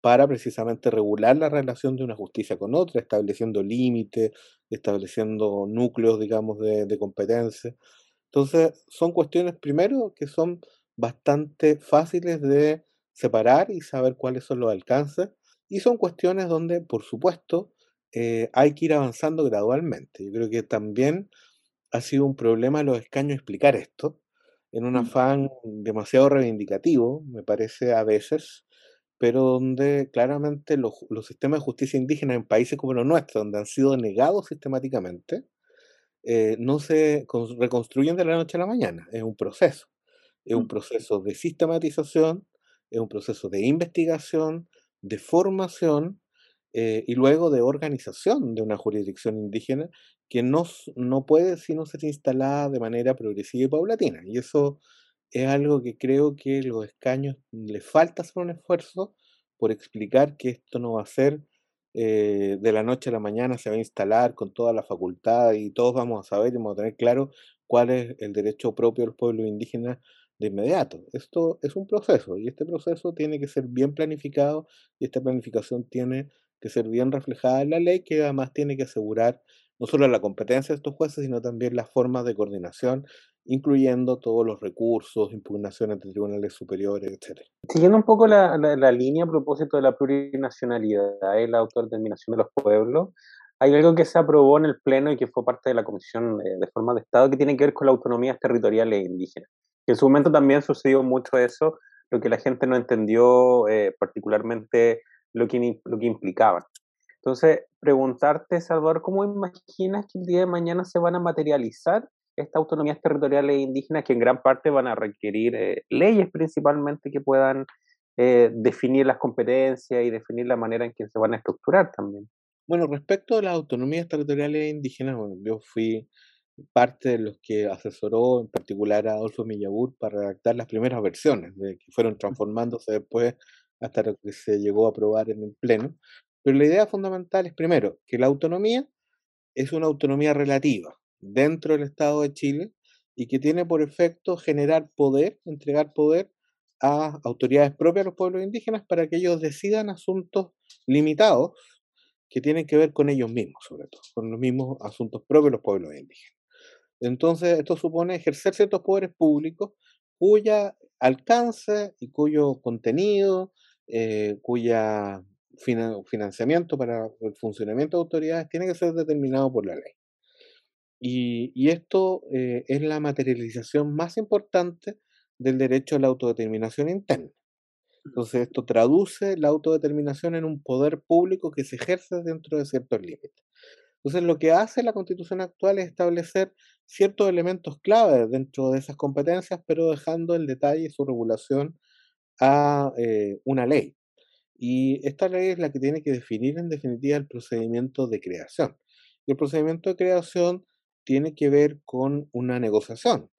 para precisamente regular la relación de una justicia con otra, estableciendo límites, estableciendo núcleos, digamos, de, de competencia. Entonces, son cuestiones, primero, que son bastante fáciles de separar y saber cuáles son los alcances, y son cuestiones donde, por supuesto, eh, hay que ir avanzando gradualmente. Yo creo que también ha sido un problema los escaños explicar esto, en un afán demasiado reivindicativo, me parece a veces, pero donde claramente los, sistemas de justicia indígena en países como los nuestros, donde han sido negados sistemáticamente, eh, no se reconstruyen de la noche a la mañana, es un proceso. Es un mm. proceso de sistematización, es un proceso de investigación, de formación eh, y luego de organización de una jurisdicción indígena que no, no puede sino ser instalada de manera progresiva y paulatina. Y eso es algo que creo que los escaños le falta hacer un esfuerzo por explicar que esto no va a ser eh, de la noche a la mañana, se va a instalar con toda la facultad y todos vamos a saber y vamos a tener claro cuál es el derecho propio de los pueblos indígenas de inmediato. Esto es un proceso y este proceso tiene que ser bien planificado y esta planificación tiene que ser bien reflejada en la ley que además tiene que asegurar no solo la competencia de estos jueces, sino también las formas de coordinación, incluyendo todos los recursos, impugnaciones de tribunales superiores, etc. Siguiendo un poco la, la, línea a propósito de la plurinacionalidad y la autodeterminación de los pueblos, hay algo que se aprobó en el Pleno y que fue parte de la Comisión de Forma de Estado que tiene que ver con la autonomía territorial e indígena. En su momento también sucedió mucho eso, lo que la gente no entendió eh, particularmente lo que, lo que implicaban. Entonces, preguntarte, Salvador, ¿cómo imaginas que el día de mañana se van a materializar estas autonomías territoriales indígenas que en gran parte van a requerir eh, leyes principalmente que puedan eh, definir las competencias y definir la manera en que se van a estructurar también? Bueno, respecto a las autonomías territoriales indígenas, yo fui parte de los que asesoró en particular a Adolfo Millabur para redactar las primeras versiones, de que fueron transformándose después hasta que se llegó a aprobar en el Pleno. Pero la idea fundamental es, primero, que la autonomía es una autonomía relativa dentro del Estado de Chile y que tiene por efecto generar poder, entregar poder a autoridades propias de los pueblos indígenas para que ellos decidan asuntos limitados que tienen que ver con ellos mismos, sobre todo, con los mismos asuntos propios de los pueblos indígenas. Entonces, esto supone ejercer ciertos poderes públicos cuya alcance y cuyo contenido, eh, cuya financiamiento para el funcionamiento de autoridades tiene que ser determinado por la ley. Y, esto eh, es la materialización más importante del derecho a la autodeterminación interna. Entonces, esto traduce la autodeterminación en un poder público que se ejerce dentro de ciertos límites. Entonces, lo que hace la constitución actual es establecer ciertos elementos clave dentro de esas competencias, pero dejando el detalle su regulación a eh, una ley. Y esta ley es la que tiene que definir en definitiva el procedimiento de creación. Y el procedimiento de creación tiene que ver con una negociación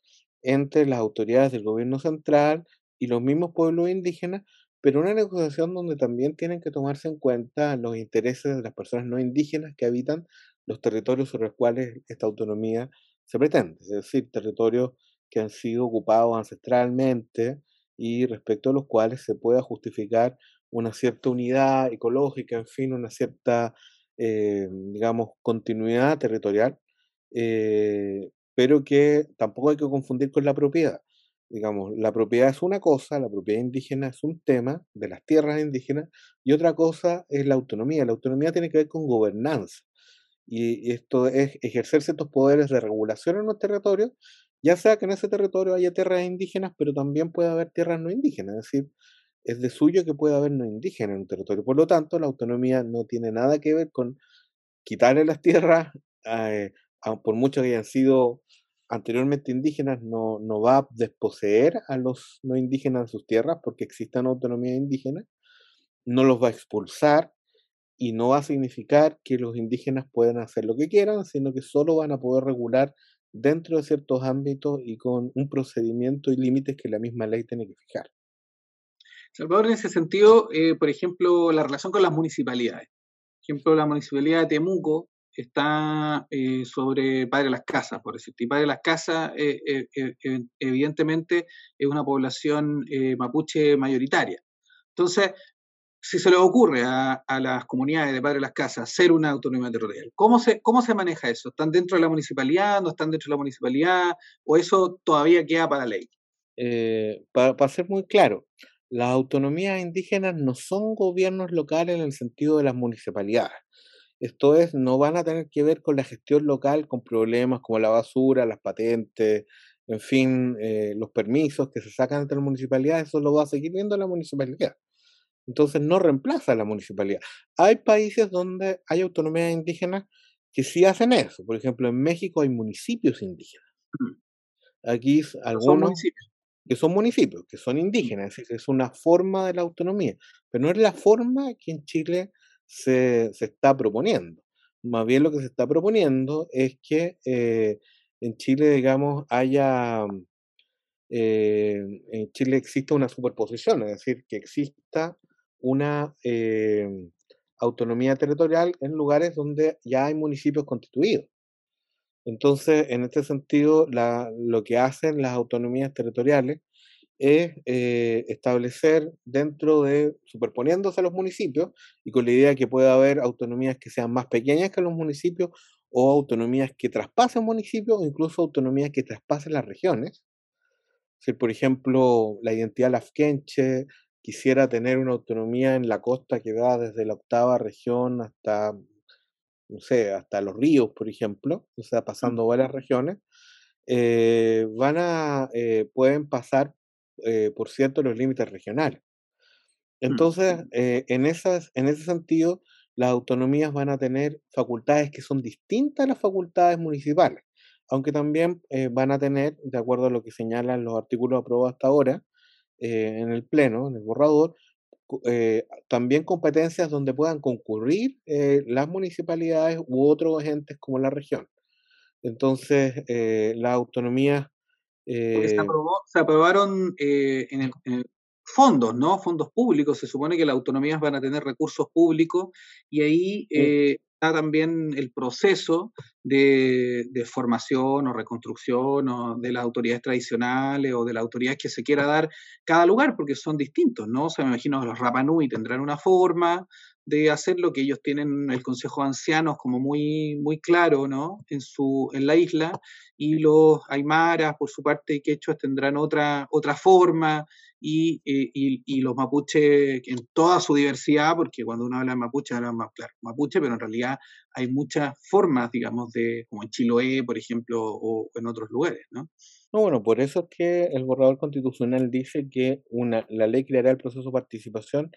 entre las autoridades del gobierno central y los mismos pueblos indígenas, pero una negociación donde también tienen que tomarse en cuenta los intereses de las personas no indígenas que habitan los territorios sobre los cuales esta autonomía se pretende, es decir, territorios que han sido ocupados ancestralmente y respecto a los cuales se pueda justificar una cierta unidad ecológica, en fin, una cierta, eh, digamos, continuidad territorial, eh, pero que tampoco hay que confundir con la propiedad. Digamos, la propiedad es una cosa, la propiedad indígena es un tema de las tierras indígenas y otra cosa es la autonomía. La autonomía tiene que ver con gobernanza y esto es ejercer ciertos poderes de regulación en los territorios, ya sea que en ese territorio haya tierras indígenas, pero también puede haber tierras no indígenas, es decir, es de suyo que puede haber no indígenas en un territorio. Por lo tanto, la autonomía no tiene nada que ver con quitarle las tierras, eh, por mucho que hayan sido anteriormente indígenas, no, no va a desposeer a los no indígenas de sus tierras porque exista una autonomía indígena, no los va a expulsar, y no va a significar que los indígenas puedan hacer lo que quieran, sino que solo van a poder regular dentro de ciertos ámbitos y con un procedimiento y límites que la misma ley tiene que fijar. Salvador, en ese sentido, eh, por ejemplo, la relación con las municipalidades. Por ejemplo, la municipalidad de Temuco está eh, sobre Padre Las Casas, por decirte. Y Padre Las Casas, eh, evidentemente, es una población mapuche mayoritaria. Entonces, si se le ocurre a, las comunidades de padres de las casas ser una autonomía territorial, ¿cómo se, ¿cómo se maneja eso? ¿Están dentro de la municipalidad? ¿No están dentro de la municipalidad? ¿O eso todavía queda para ley? Eh, para, ser muy claro, las autonomías indígenas no son gobiernos locales en el sentido de las municipalidades. Esto es, no van a tener que ver con la gestión local, con problemas como la basura, las patentes, en fin, eh, los permisos que se sacan entre las municipalidades, eso lo va a seguir viendo la municipalidad. Entonces no reemplaza a la municipalidad. Hay países donde hay autonomías indígenas que sí hacen eso. Por ejemplo, en México hay municipios indígenas. Mm. Aquí algunos que son municipios, que son mm. indígenas, es decir, es una forma de la autonomía, pero no es la forma que en Chile se, está proponiendo. Más bien lo que se está proponiendo es que eh, en Chile, digamos, haya, eh, en Chile exista una superposición, es decir, que exista una eh, autonomía territorial en lugares donde ya hay municipios constituidos. Entonces, en este sentido, lo que hacen las autonomías territoriales es eh, establecer dentro de, superponiéndose a los municipios y con la idea de que pueda haber autonomías que sean más pequeñas que los municipios o autonomías que traspasen municipios o incluso autonomías que traspasen las regiones. Si, por ejemplo, la identidad lafkenche quisiera tener una autonomía en la costa que va desde la octava región hasta, no sé, hasta los ríos, por ejemplo, o sea, pasando varias regiones, eh, van a, eh, pueden pasar, eh, por cierto, los límites regionales. Entonces, en, esas, en ese sentido, las autonomías van a tener facultades que son distintas a las facultades municipales, aunque también van a tener, de acuerdo a lo que señalan los artículos aprobados hasta ahora, eh, en el Pleno, en el borrador, eh, también competencias donde puedan concurrir eh, las municipalidades u otros agentes como la región. Entonces, la autonomía... se, aprobaron en el, fondos, ¿no? Fondos públicos. Se supone que las autonomías van a tener recursos públicos y ahí también el proceso de, formación o reconstrucción o de las autoridades tradicionales o de las autoridades que se quiera dar cada lugar, porque son distintos, ¿no? O sea, me imagino que los Rapanui tendrán una forma de hacer lo que ellos tienen el Consejo de Ancianos como muy, muy claro, ¿no? En, su, en la isla, y los Aymaras, por su parte, Quechuas tendrán otra, otra forma, y, eh, y, y, los mapuches en toda su diversidad, porque cuando uno habla de mapuche, habla más claro, mapuche, pero en realidad hay muchas formas, digamos, de, como en Chiloé, por ejemplo, o en otros lugares, ¿no? No, bueno, por eso es que el borrador constitucional dice que una, la ley creará el proceso de participación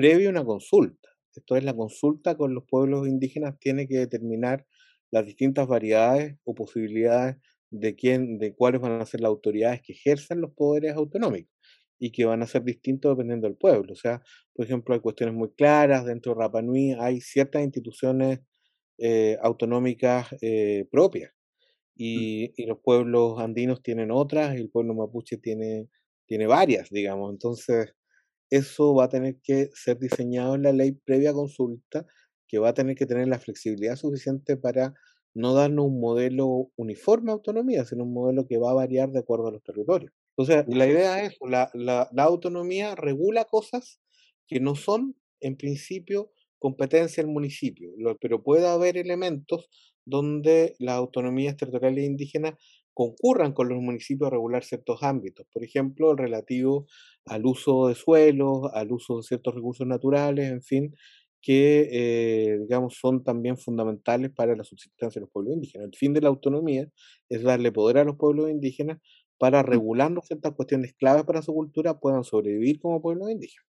previo a una consulta. Esto es, la consulta con los pueblos indígenas tiene que determinar las distintas variedades o posibilidades de quién, de cuáles van a ser las autoridades que ejercen los poderes autonómicos y que van a ser distintos dependiendo del pueblo. O sea, por ejemplo, hay cuestiones muy claras, dentro de Rapa Nui hay ciertas instituciones eh, autonómicas eh, propias mm. y, y, los pueblos andinos tienen otras y el pueblo mapuche tiene, tiene varias, digamos. Entonces, eso va a tener que ser diseñado en la ley previa consulta, que va a tener que tener la flexibilidad suficiente para no darnos un modelo uniforme de autonomía, sino un modelo que va a variar de acuerdo a los territorios. Entonces, la idea es, la, la, la autonomía regula cosas que no son, en principio, competencia del municipio, pero puede haber elementos donde las autonomías territoriales indígenas concurran con los municipios a regular ciertos ámbitos, por ejemplo, el relativo al uso de suelos, al uso de ciertos recursos naturales, en fin, que, eh, digamos, son también fundamentales para la subsistencia de los pueblos indígenas. El fin de la autonomía es darle poder a los pueblos indígenas para regulando ciertas cuestiones claves para su cultura puedan sobrevivir como pueblos indígenas.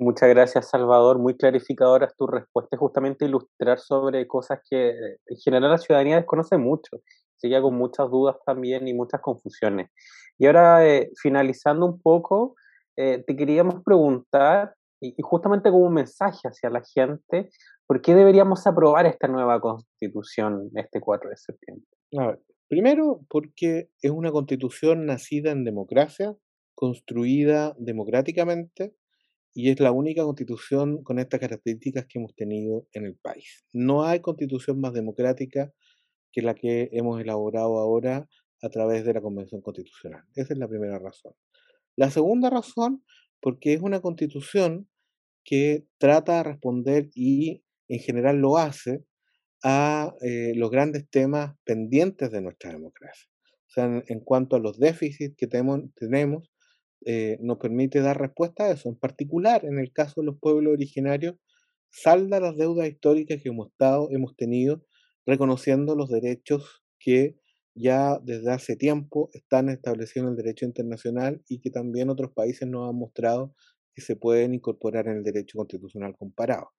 Muchas gracias, Salvador. Muy clarificadoras tu respuesta, justamente ilustrar sobre cosas que en general la ciudadanía desconoce mucho sigue con muchas dudas también y muchas confusiones. Y ahora, eh, finalizando un poco, eh, te queríamos preguntar, y, justamente como un mensaje hacia la gente, ¿por qué deberíamos aprobar esta nueva constitución este 4 de septiembre? Primero, porque es una constitución nacida en democracia, construida democráticamente, y es la única constitución con estas características que hemos tenido en el país. No hay constitución más democrática que la que hemos elaborado ahora a través de la Convención Constitucional. Esa es la primera razón. La segunda razón, porque es una constitución que trata de responder y en general lo hace a eh, los grandes temas pendientes de nuestra democracia. O sea, en, cuanto a los déficits que tenemos, eh, nos permite dar respuesta a eso. En particular, en el caso de los pueblos originarios, salda las deudas históricas que hemos, estado, hemos tenido, reconociendo los derechos que ya desde hace tiempo están establecidos en el derecho internacional y que también otros países nos han mostrado que se pueden incorporar en el derecho constitucional comparado.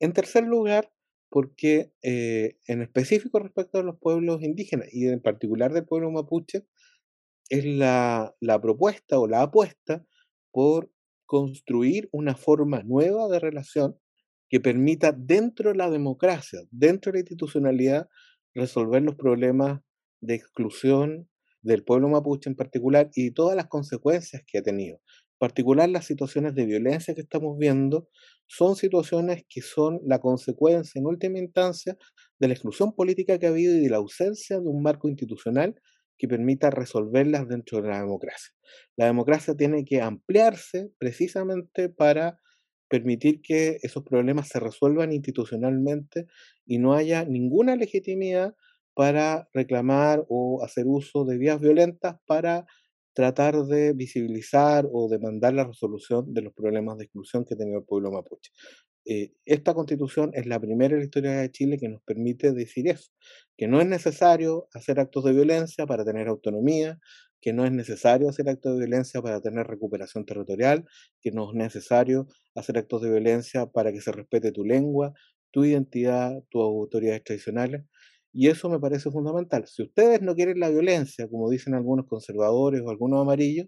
En tercer lugar, porque eh, en específico respecto a los pueblos indígenas y en particular del pueblo mapuche, es la, la propuesta o la apuesta por construir una forma nueva de relación que permita dentro de la democracia, dentro de la institucionalidad, resolver los problemas de exclusión del pueblo mapuche en particular y todas las consecuencias que ha tenido. En particular las situaciones de violencia que estamos viendo son situaciones que son la consecuencia en última instancia de la exclusión política que ha habido y de la ausencia de un marco institucional que permita resolverlas dentro de la democracia. La democracia tiene que ampliarse precisamente para permitir que esos problemas se resuelvan institucionalmente y no haya ninguna legitimidad para reclamar o hacer uso de vías violentas para tratar de visibilizar o demandar la resolución de los problemas de exclusión que ha tenido el pueblo mapuche. Eh, esta constitución es la primera en la historia de Chile que nos permite decir eso, que no es necesario hacer actos de violencia para tener autonomía, que no es necesario hacer actos de violencia para tener recuperación territorial, que no es necesario hacer actos de violencia para que se respete tu lengua, tu identidad, tus autoridades tradicionales. Y eso me parece fundamental. Si ustedes no quieren la violencia, como dicen algunos conservadores o algunos amarillos,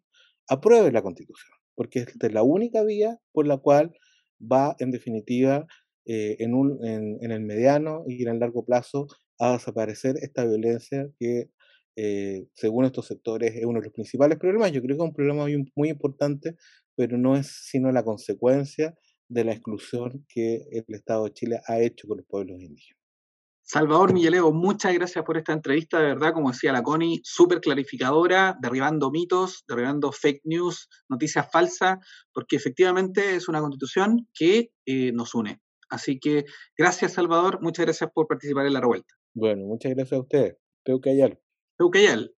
aprueben la constitución, porque es la única vía por la cual va, en definitiva, eh, en, un, en, el mediano y en el largo plazo a desaparecer esta violencia que eh, según estos sectores, es uno de los principales problemas. Yo creo que es un problema muy importante, pero no es sino la consecuencia de la exclusión que el Estado de Chile ha hecho con los pueblos indígenas. Salvador Millaleo, muchas gracias por esta entrevista, de verdad, como decía la Connie, súper clarificadora, derribando mitos, derribando fake news, noticias falsas, porque efectivamente es una constitución que eh, nos une. Así que gracias, Salvador, muchas gracias por participar en la revuelta. Bueno, muchas gracias a ustedes. Creo que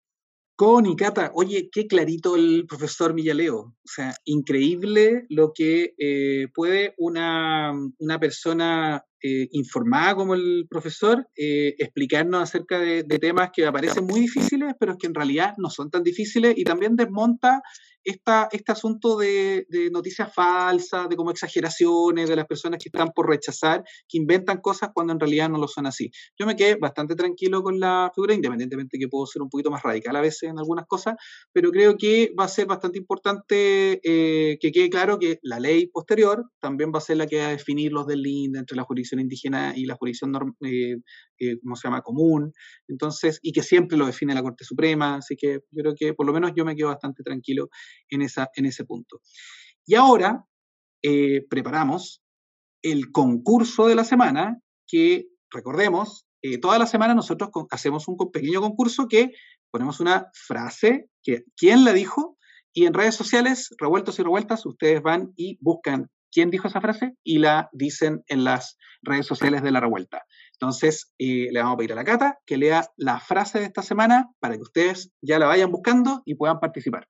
hay algo. Eucayal. Con y Cata, oye, qué clarito el profesor Villaleo. O sea, increíble lo que eh, puede una, una persona eh, informada como el profesor eh, explicarnos acerca de, de, temas que aparecen muy difíciles, pero que en realidad no son tan difíciles y también desmonta esta, este asunto de, noticias falsas, de como exageraciones de las personas que están por rechazar, que inventan cosas cuando en realidad no lo son así. Yo me quedé bastante tranquilo con la figura, independientemente que puedo ser un poquito más radical a veces en algunas cosas, pero creo que va a ser bastante importante eh, que quede claro que la ley posterior también va a ser la que va a definir los del linde entre la jurisdicción indígena y la jurisdicción, eh, eh, ¿cómo se llama?, común. Entonces, y que siempre lo define la Corte Suprema. Así que yo creo que por lo menos yo me quedo bastante tranquilo en, esa, en ese punto. Y ahora eh, preparamos el concurso de la semana, que recordemos, eh, toda la semana nosotros hacemos un pequeño concurso que ponemos una frase, que quién la dijo, y en redes sociales, revueltos y revueltas, ustedes van y buscan quién dijo esa frase y la dicen en las redes sociales de la revuelta. Entonces, eh, le vamos a pedir a la Cata que lea la frase de esta semana para que ustedes ya la vayan buscando y puedan participar.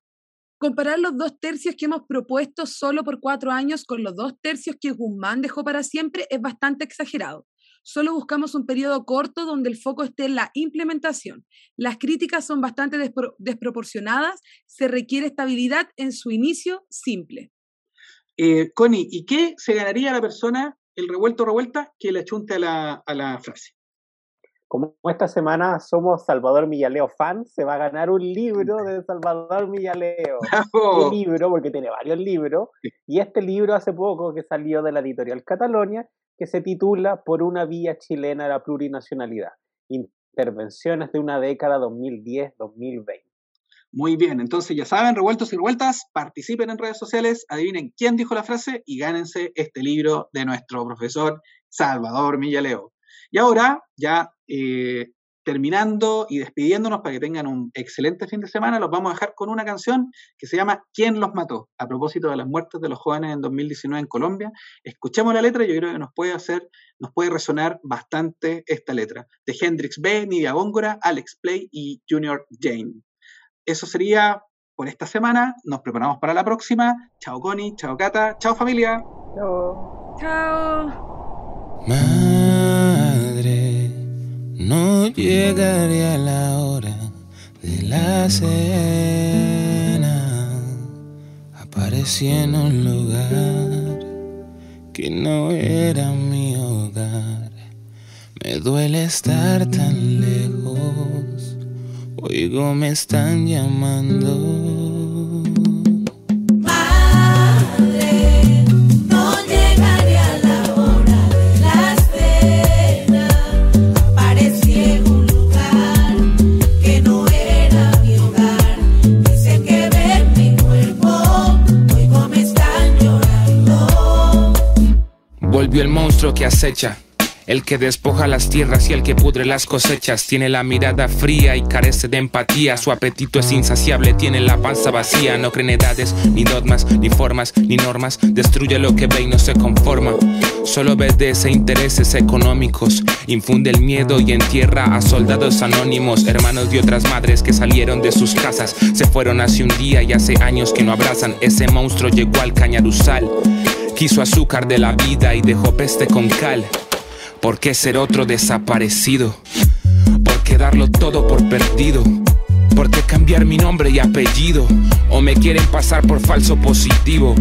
Comparar los dos tercios que hemos propuesto solo por cuatro años con los dos tercios que Guzmán dejó para siempre es bastante exagerado. Solo buscamos un periodo corto donde el foco esté en la implementación. Las críticas son bastante desproporcionadas, se requiere estabilidad en su inicio simple. Eh, Connie, ¿y qué se ganaría la persona, el revuelto revuelta, que le achunte a la, a la frase? como esta semana somos Salvador Millaleo fans, se va a ganar un libro de Salvador Millaleo. Un libro, porque tiene varios libros, y este libro hace poco que salió de la editorial Catalonia, que se titula Por una vía chilena a la plurinacionalidad, intervenciones de una década 2010-2020. Muy bien, entonces ya saben, revueltos y revueltas, participen en redes sociales, adivinen quién dijo la frase y gánense este libro de nuestro profesor Salvador Millaleo. Y ahora ya eh, terminando y despidiéndonos para que tengan un excelente fin de semana, los vamos a dejar con una canción que se llama ¿Quién los mató? A propósito de las muertes de los jóvenes en 2019 en Colombia. Escuchemos la letra yo creo que nos puede hacer, nos puede resonar bastante esta letra. De Hendrix B, Nidia Góngora, Alex Play y Junior Jane. Eso sería por esta semana. Nos preparamos para la próxima. Chao Connie, chao Cata, chao familia. Chao. Chao. Madre, no llegaré a la hora de la cena. Aparecí en un lugar que no era mi hogar. Me duele estar tan. Oigo, me están llamando. Madre, no llegaré a la hora de la cena. Aparecí en un lugar que no era mi hogar. Dicen que ven mi cuerpo, oigo me están llorando. Volvió el monstruo que acecha. El que despoja las tierras y el que pudre las cosechas tiene la mirada fría y carece de empatía. Su apetito es insaciable, tiene la panza vacía. No cree en edades, ni dogmas, ni formas, ni normas. Destruye lo que ve y no se conforma. Solo obedece intereses económicos. Infunde el miedo y entierra a soldados anónimos, hermanos de otras madres que salieron de sus casas. Se fueron hace un día y hace años que no abrazan. Ese monstruo llegó al cañaruzal. Quiso azúcar de la vida y dejó peste con cal. ¿Por qué ser otro desaparecido? ¿Por qué darlo todo por perdido? ¿Por qué cambiar mi nombre y apellido? ¿O me quieren pasar por falso positivo?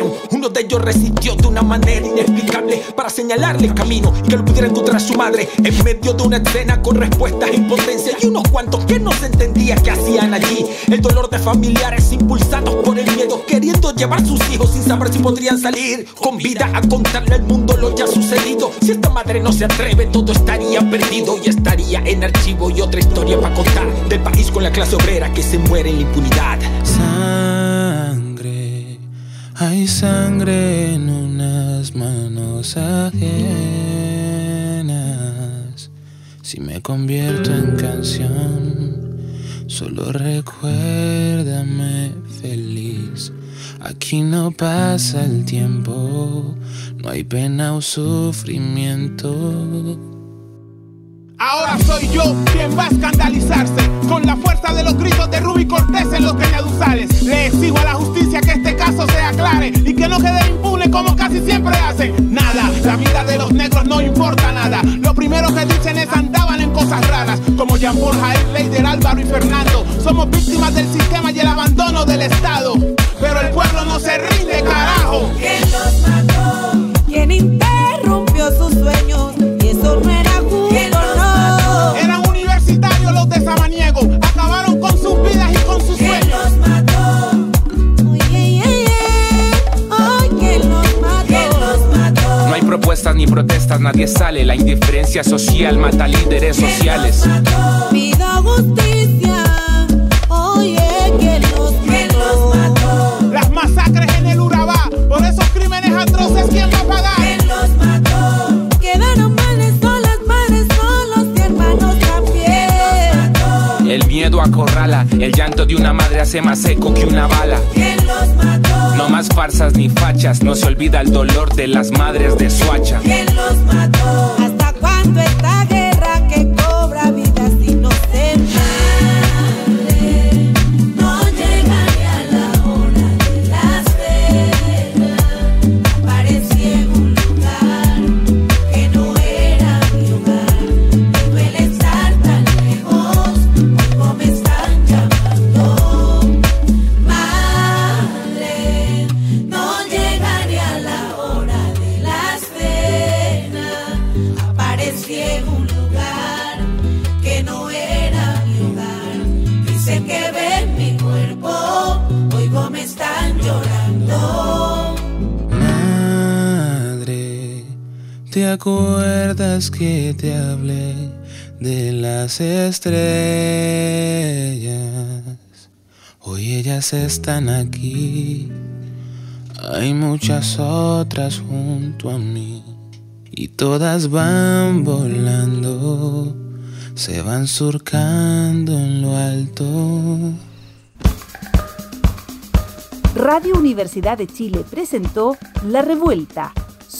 Uno de ellos resistió de una manera inexplicable para señalarle el camino y que lo pudiera encontrar su madre en medio de una escena con respuestas en potencia y unos cuantos que no se entendía que hacían allí. El dolor de familiares impulsados por el miedo, queriendo llevar sus hijos sin saber si podrían salir con vida a contarle al mundo lo ya sucedido. Si esta madre no se atreve, todo estaría perdido y estaría en archivo y otra historia para contar del país con la clase obrera que se muere en la impunidad. Hay sangre en unas manos ajenas. Si me convierto en canción, solo recuérdame feliz. Aquí no pasa el tiempo, no hay pena o sufrimiento. Ahora soy yo quien va a escandalizarse con la fuerza de los gritos de Ruby Cortés en los cañaduzales. Le exijo a la justicia que este caso se aclare y que no quede impune como casi siempre hacen. Nada, la vida de los negros no importa nada. Lo primero que dicen es andaban en cosas raras, como Jean Jair, Leider, Álvaro y Fernando. Somos víctimas del sistema y el abandono del Estado. Pero el pueblo no se rinde, carajo. ¿Quién los mató? ¿Quién interrumpió sus sueños? Y eso no era Samaniego. Acabaron con sus vidas y con sus ¿Quién sueños. los los los? No hay propuestas ni protestas, nadie sale. La indiferencia social mata líderes sociales. Pido justicia. Oye, ¿quién los mató? Las masacres en el Urabá. Por esos crímenes atroces, ¿quién va acorrala, el llanto de una madre hace más eco que una bala. ¿Quién los mató? No más farsas ni fachas, no se olvida el dolor de las madres de Suacha. ¿Quién los mató? ¿Hasta cuándo esta que te hablé de las estrellas? Hoy ellas están aquí. Hay muchas otras junto a mí. Y todas van volando. Se van surcando en lo alto. Radio Universidad de Chile presentó La Revuelta.